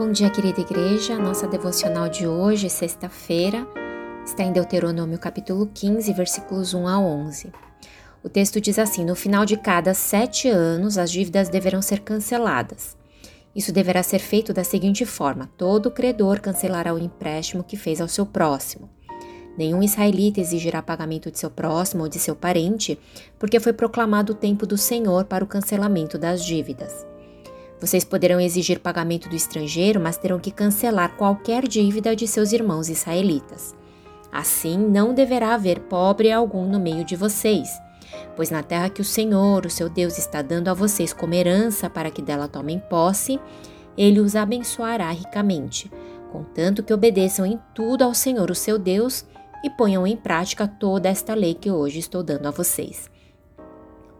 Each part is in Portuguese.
Bom dia, querida igreja. Nossa devocional de hoje, sexta-feira, está em Deuteronômio capítulo 15, versículos 1 a 11. O texto diz assim: No final de cada sete anos, as dívidas deverão ser canceladas. Isso deverá ser feito da seguinte forma: todo credor cancelará o empréstimo que fez ao seu próximo. Nenhum israelita exigirá pagamento de seu próximo ou de seu parente, porque foi proclamado o tempo do Senhor para o cancelamento das dívidas. Vocês poderão exigir pagamento do estrangeiro, mas terão que cancelar qualquer dívida de seus irmãos israelitas. Assim, não deverá haver pobre algum no meio de vocês, pois na terra que o Senhor, o seu Deus, está dando a vocês como herança para que dela tomem posse, ele os abençoará ricamente, contanto que obedeçam em tudo ao Senhor, o seu Deus, e ponham em prática toda esta lei que hoje estou dando a vocês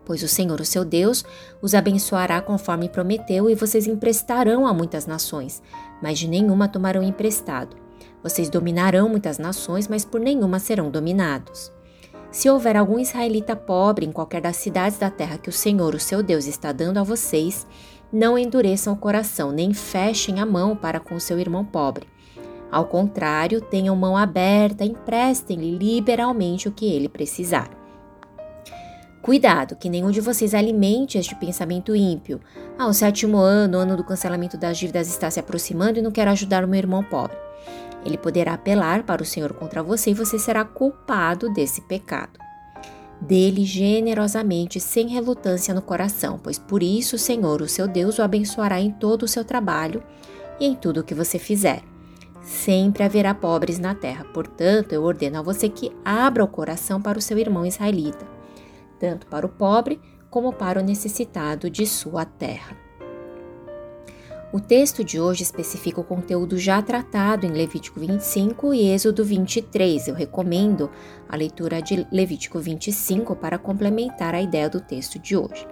pois o Senhor, o seu Deus, os abençoará conforme prometeu, e vocês emprestarão a muitas nações, mas de nenhuma tomarão emprestado. Vocês dominarão muitas nações, mas por nenhuma serão dominados. Se houver algum israelita pobre em qualquer das cidades da terra que o Senhor, o seu Deus, está dando a vocês, não endureçam o coração, nem fechem a mão para com seu irmão pobre. Ao contrário, tenham mão aberta, emprestem-lhe liberalmente o que ele precisar. Cuidado, que nenhum de vocês alimente este pensamento ímpio. Ah, o sétimo ano, o ano do cancelamento das dívidas está se aproximando e não quero ajudar o meu irmão pobre. Ele poderá apelar para o Senhor contra você e você será culpado desse pecado. Dele generosamente, sem relutância no coração, pois por isso o Senhor, o seu Deus, o abençoará em todo o seu trabalho e em tudo o que você fizer. Sempre haverá pobres na terra, portanto, eu ordeno a você que abra o coração para o seu irmão israelita tanto para o pobre como para o necessitado de sua terra. O texto de hoje especifica o conteúdo já tratado em Levítico 25 e Êxodo 23. Eu recomendo a leitura de Levítico 25 para complementar a ideia do texto de hoje.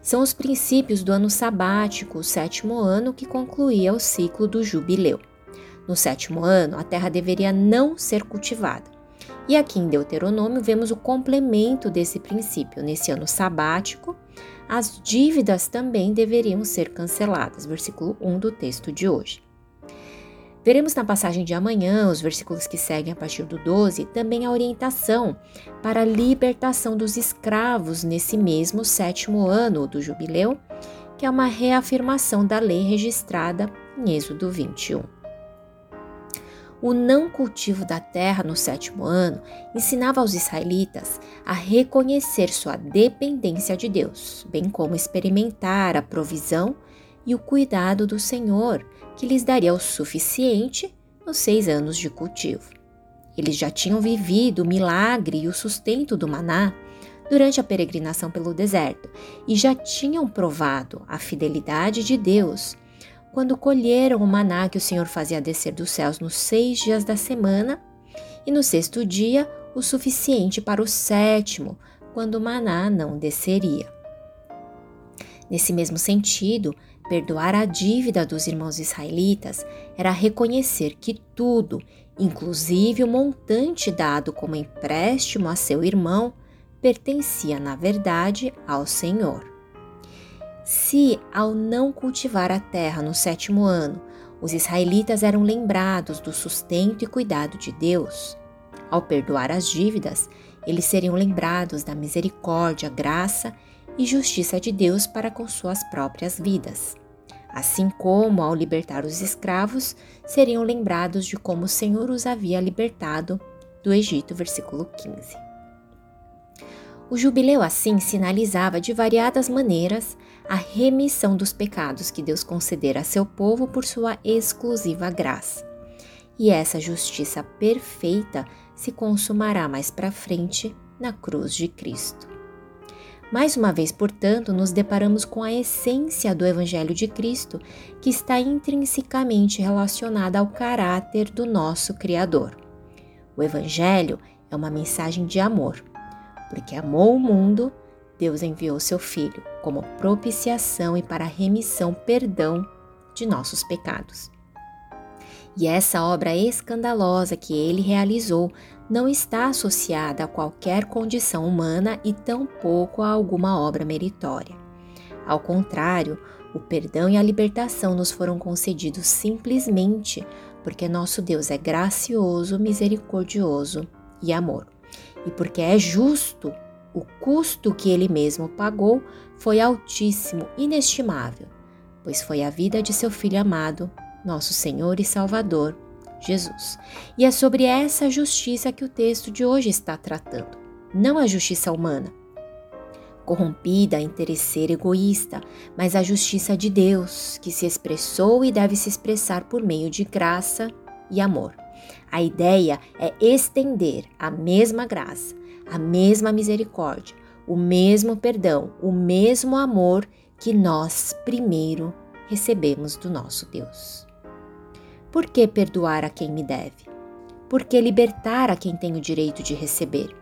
São os princípios do ano sabático, o sétimo ano que concluía o ciclo do jubileu. No sétimo ano, a terra deveria não ser cultivada. E aqui em Deuteronômio vemos o complemento desse princípio. Nesse ano sabático, as dívidas também deveriam ser canceladas. Versículo 1 do texto de hoje. Veremos na passagem de amanhã, os versículos que seguem a partir do 12, também a orientação para a libertação dos escravos nesse mesmo sétimo ano do jubileu, que é uma reafirmação da lei registrada em Êxodo 21. O não cultivo da terra no sétimo ano ensinava aos israelitas a reconhecer sua dependência de Deus, bem como experimentar a provisão e o cuidado do Senhor, que lhes daria o suficiente nos seis anos de cultivo. Eles já tinham vivido o milagre e o sustento do maná durante a peregrinação pelo deserto e já tinham provado a fidelidade de Deus quando colheram o maná que o Senhor fazia descer dos céus nos seis dias da semana, e no sexto dia o suficiente para o sétimo, quando o maná não desceria. Nesse mesmo sentido, perdoar a dívida dos irmãos israelitas era reconhecer que tudo, inclusive o montante dado como empréstimo a seu irmão, pertencia, na verdade, ao Senhor. Se, ao não cultivar a terra no sétimo ano, os israelitas eram lembrados do sustento e cuidado de Deus, ao perdoar as dívidas, eles seriam lembrados da misericórdia, graça e justiça de Deus para com suas próprias vidas. Assim como, ao libertar os escravos, seriam lembrados de como o Senhor os havia libertado do Egito, versículo 15. O jubileu assim sinalizava de variadas maneiras a remissão dos pecados que Deus concedera a seu povo por sua exclusiva graça. E essa justiça perfeita se consumará mais para frente na cruz de Cristo. Mais uma vez, portanto, nos deparamos com a essência do Evangelho de Cristo, que está intrinsecamente relacionada ao caráter do nosso Criador. O Evangelho é uma mensagem de amor, porque amou o mundo Deus enviou seu Filho como propiciação e para remissão, perdão de nossos pecados. E essa obra escandalosa que ele realizou não está associada a qualquer condição humana e tampouco a alguma obra meritória. Ao contrário, O perdão e a libertação nos foram concedidos simplesmente porque nosso Deus é gracioso, misericordioso e amor. E porque é justo, o custo que ele mesmo pagou foi altíssimo, inestimável, pois foi a vida de seu filho amado, nosso Senhor e Salvador, Jesus. E é sobre essa justiça que o texto de hoje está tratando, não a justiça humana, corrompida, interesseira, egoísta, mas a justiça de Deus, que se expressou e deve se expressar por meio de graça e amor. A ideia é estender a mesma graça, a mesma misericórdia, o mesmo perdão, o mesmo amor que nós primeiro recebemos do nosso Deus. Por que perdoar a quem me deve? Por que libertar a quem tem o direito de receber?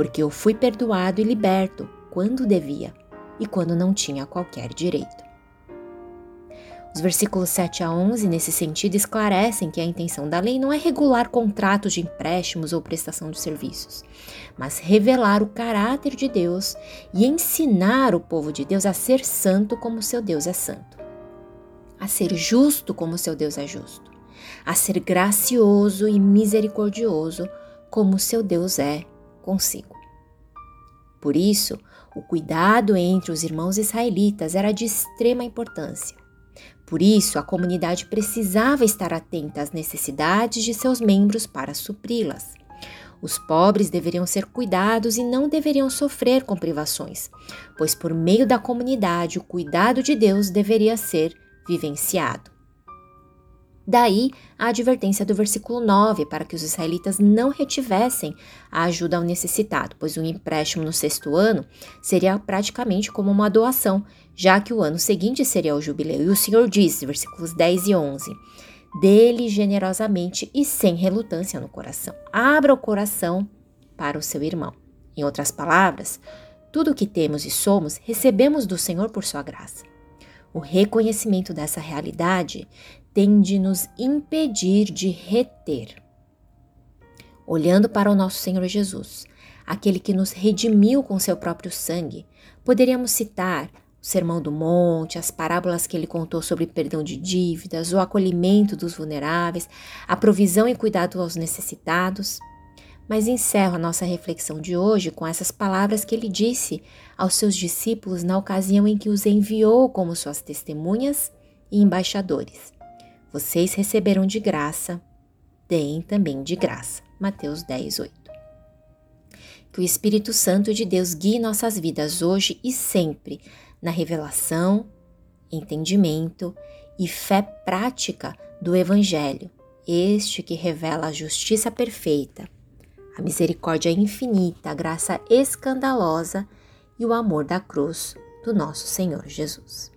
porque eu fui perdoado e liberto quando devia e quando não tinha qualquer direito. Os versículos 7 a 11, nesse sentido, esclarecem que a intenção da lei não é regular contratos de empréstimos ou prestação de serviços, mas revelar o caráter de Deus e ensinar o povo de Deus a ser santo como seu Deus é santo, a ser justo como seu Deus é justo, a ser gracioso e misericordioso como seu Deus é consigo. Por isso, o cuidado entre os irmãos israelitas era de extrema importância. Por isso, a comunidade precisava estar atenta às necessidades de seus membros para supri-las. Os pobres deveriam ser cuidados e não deveriam sofrer com privações, pois por meio da comunidade o cuidado de Deus deveria ser vivenciado. Daí a advertência do versículo 9 para que os israelitas não retivessem a ajuda ao necessitado, pois um empréstimo no sexto ano seria praticamente como uma doação, já que o ano seguinte seria o jubileu. E o Senhor diz, versículos 10 e 11: Dele generosamente e sem relutância no coração. Abra o coração para o seu irmão. Em outras palavras, tudo o que temos e somos recebemos do Senhor por sua graça. O reconhecimento dessa realidade tem de nos impedir de reter. Olhando para o nosso Senhor Jesus, aquele que nos redimiu com seu próprio sangue, poderíamos citar o Sermão do Monte, as parábolas que ele contou sobre perdão de dívidas, o acolhimento dos vulneráveis, a provisão e cuidado aos necessitados. Mas encerro a nossa reflexão de hoje com essas palavras que ele disse aos seus discípulos na ocasião em que os enviou como suas testemunhas e embaixadores. Vocês receberam de graça, deem também de graça. Mateus 10, 8. Que o Espírito Santo de Deus guie nossas vidas hoje e sempre na revelação, entendimento e fé prática do Evangelho, este que revela a justiça perfeita, a misericórdia infinita, a graça escandalosa e o amor da cruz do nosso Senhor Jesus.